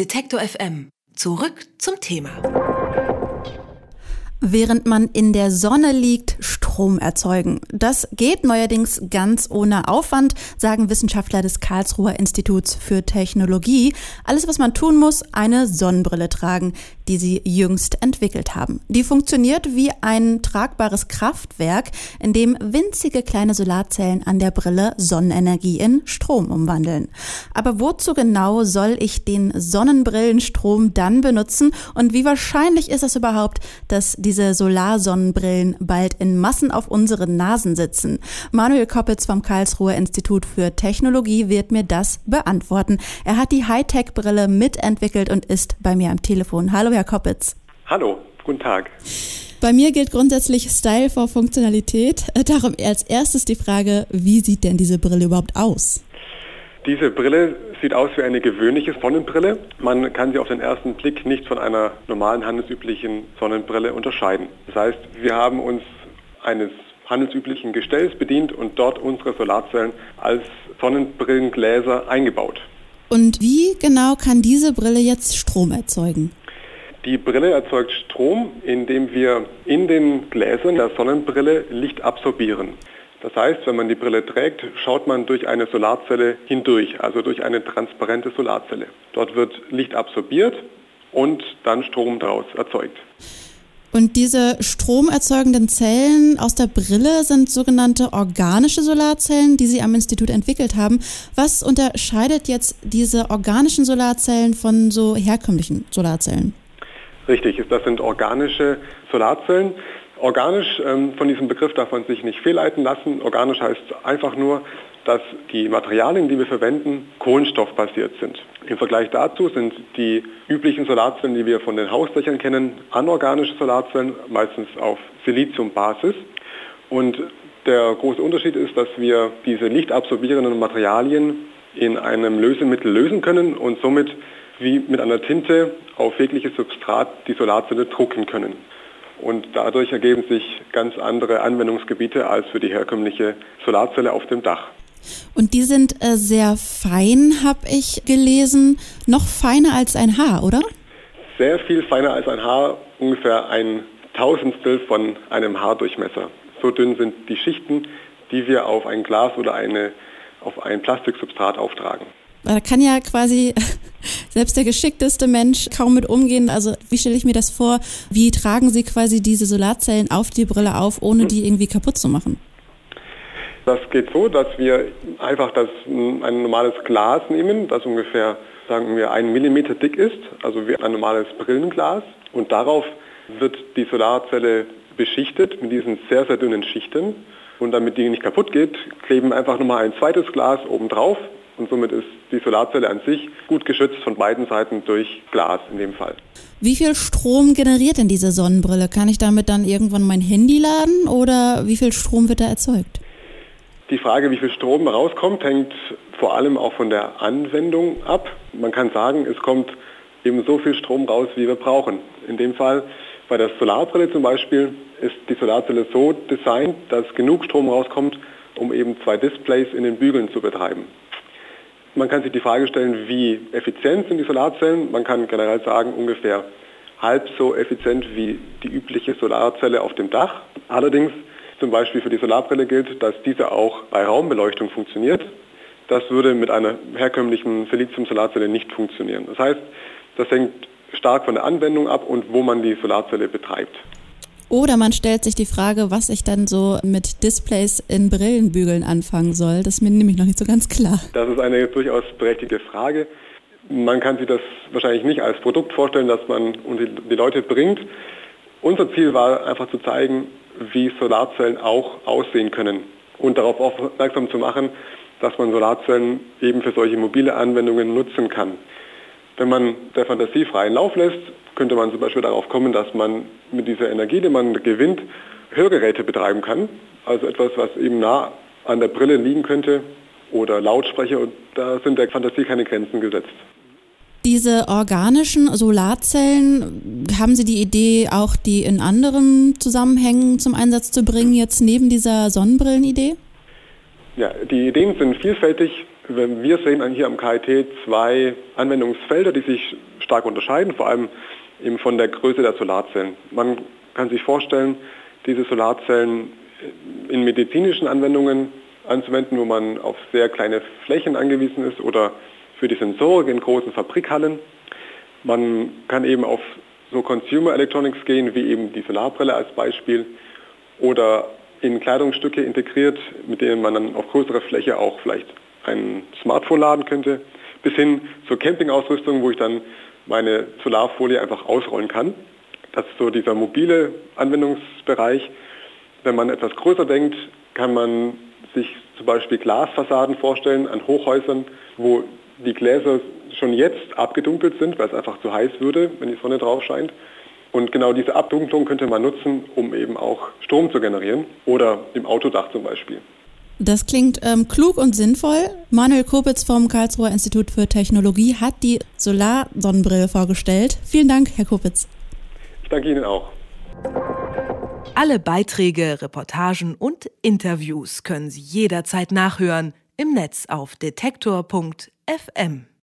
Detektor FM. Zurück zum Thema. Während man in der Sonne liegt, Strom erzeugen. Das geht neuerdings ganz ohne Aufwand, sagen Wissenschaftler des Karlsruher Instituts für Technologie. Alles, was man tun muss, eine Sonnenbrille tragen, die sie jüngst entwickelt haben. Die funktioniert wie ein tragbares Kraftwerk, in dem winzige kleine Solarzellen an der Brille Sonnenenergie in Strom umwandeln. Aber wozu genau soll ich den Sonnenbrillenstrom dann benutzen und wie wahrscheinlich ist es überhaupt, dass diese Solarsonnenbrillen bald in Massen auf unseren Nasen sitzen? Manuel Koppitz vom Karlsruher Institut für Technologie wird mir das beantworten. Er hat die Hightech-Brille mitentwickelt und ist bei mir am Telefon. Hallo, Herr Koppitz. Hallo, guten Tag. Bei mir gilt grundsätzlich Style vor Funktionalität. Äh, darum als erstes die Frage, wie sieht denn diese Brille überhaupt aus? Diese Brille sieht aus wie eine gewöhnliche Sonnenbrille. Man kann sie auf den ersten Blick nicht von einer normalen handelsüblichen Sonnenbrille unterscheiden. Das heißt, wir haben uns eines handelsüblichen Gestells bedient und dort unsere Solarzellen als Sonnenbrillengläser eingebaut. Und wie genau kann diese Brille jetzt Strom erzeugen? Die Brille erzeugt Strom, indem wir in den Gläsern der Sonnenbrille Licht absorbieren. Das heißt, wenn man die Brille trägt, schaut man durch eine Solarzelle hindurch, also durch eine transparente Solarzelle. Dort wird Licht absorbiert und dann Strom daraus erzeugt. Und diese stromerzeugenden Zellen aus der Brille sind sogenannte organische Solarzellen, die Sie am Institut entwickelt haben. Was unterscheidet jetzt diese organischen Solarzellen von so herkömmlichen Solarzellen? Richtig, das sind organische Solarzellen. Organisch, ähm, von diesem Begriff darf man sich nicht fehlleiten lassen. Organisch heißt einfach nur, dass die Materialien, die wir verwenden, kohlenstoffbasiert sind. Im Vergleich dazu sind die üblichen Solarzellen, die wir von den Hausdächern kennen, anorganische Solarzellen, meistens auf Siliziumbasis. Und der große Unterschied ist, dass wir diese lichtabsorbierenden Materialien in einem Lösemittel lösen können und somit wie mit einer Tinte auf jegliches Substrat die Solarzelle drucken können. Und dadurch ergeben sich ganz andere Anwendungsgebiete als für die herkömmliche Solarzelle auf dem Dach. Und die sind äh, sehr fein, habe ich gelesen. Noch feiner als ein Haar, oder? Sehr viel feiner als ein Haar, ungefähr ein Tausendstel von einem Haardurchmesser. So dünn sind die Schichten, die wir auf ein Glas oder eine, auf ein Plastiksubstrat auftragen. Da kann ja quasi selbst der geschickteste Mensch kaum mit umgehen. Also wie stelle ich mir das vor? Wie tragen Sie quasi diese Solarzellen auf die Brille auf, ohne die irgendwie kaputt zu machen? Das geht so, dass wir einfach das, ein normales Glas nehmen, das ungefähr, sagen wir, einen Millimeter dick ist, also wie ein normales Brillenglas. Und darauf wird die Solarzelle beschichtet mit diesen sehr, sehr dünnen Schichten. Und damit die nicht kaputt geht, kleben einfach nochmal ein zweites Glas oben drauf und somit ist die Solarzelle an sich gut geschützt von beiden Seiten durch Glas in dem Fall. Wie viel Strom generiert denn diese Sonnenbrille? Kann ich damit dann irgendwann mein Handy laden oder wie viel Strom wird da erzeugt? Die Frage, wie viel Strom rauskommt, hängt vor allem auch von der Anwendung ab. Man kann sagen, es kommt eben so viel Strom raus, wie wir brauchen. In dem Fall bei der Solarbrille zum Beispiel ist die Solarzelle so designt, dass genug Strom rauskommt, um eben zwei Displays in den Bügeln zu betreiben. Man kann sich die Frage stellen, wie effizient sind die Solarzellen. Man kann generell sagen, ungefähr halb so effizient wie die übliche Solarzelle auf dem Dach. Allerdings zum Beispiel für die Solarbrille gilt, dass diese auch bei Raumbeleuchtung funktioniert. Das würde mit einer herkömmlichen Silizium-Solarzelle nicht funktionieren. Das heißt, das hängt stark von der Anwendung ab und wo man die Solarzelle betreibt. Oder man stellt sich die Frage, was ich dann so mit Displays in Brillenbügeln anfangen soll. Das ist mir nämlich noch nicht so ganz klar. Das ist eine durchaus berechtigte Frage. Man kann sich das wahrscheinlich nicht als Produkt vorstellen, das man unter die Leute bringt. Unser Ziel war einfach zu zeigen, wie Solarzellen auch aussehen können und darauf aufmerksam zu machen, dass man Solarzellen eben für solche mobile Anwendungen nutzen kann. Wenn man der Fantasie freien Lauf lässt, könnte man zum Beispiel darauf kommen, dass man mit dieser Energie, die man gewinnt, Hörgeräte betreiben kann. Also etwas, was eben nah an der Brille liegen könnte oder Lautsprecher. Und da sind der Fantasie keine Grenzen gesetzt. Diese organischen Solarzellen, haben Sie die Idee, auch die in anderen Zusammenhängen zum Einsatz zu bringen, jetzt neben dieser Sonnenbrillenidee? Ja, die Ideen sind vielfältig. Wir sehen hier am KIT zwei Anwendungsfelder, die sich stark unterscheiden, vor allem eben von der Größe der Solarzellen. Man kann sich vorstellen, diese Solarzellen in medizinischen Anwendungen anzuwenden, wo man auf sehr kleine Flächen angewiesen ist oder für die Sensorik in großen Fabrikhallen. Man kann eben auf so Consumer Electronics gehen, wie eben die Solarbrille als Beispiel, oder in Kleidungsstücke integriert, mit denen man dann auf größerer Fläche auch vielleicht ein Smartphone laden könnte, bis hin zur Campingausrüstung, wo ich dann meine Solarfolie einfach ausrollen kann. Das ist so dieser mobile Anwendungsbereich. Wenn man etwas größer denkt, kann man sich zum Beispiel Glasfassaden vorstellen an Hochhäusern, wo die Gläser schon jetzt abgedunkelt sind, weil es einfach zu heiß würde, wenn die Sonne drauf scheint. Und genau diese Abdunklung könnte man nutzen, um eben auch Strom zu generieren oder im Autodach zum Beispiel. Das klingt ähm, klug und sinnvoll. Manuel Kopitz vom Karlsruher Institut für Technologie hat die Solarsonnenbrille vorgestellt. Vielen Dank, Herr Kopitz. Ich danke Ihnen auch. Alle Beiträge, Reportagen und Interviews können Sie jederzeit nachhören im Netz auf detektor.fm.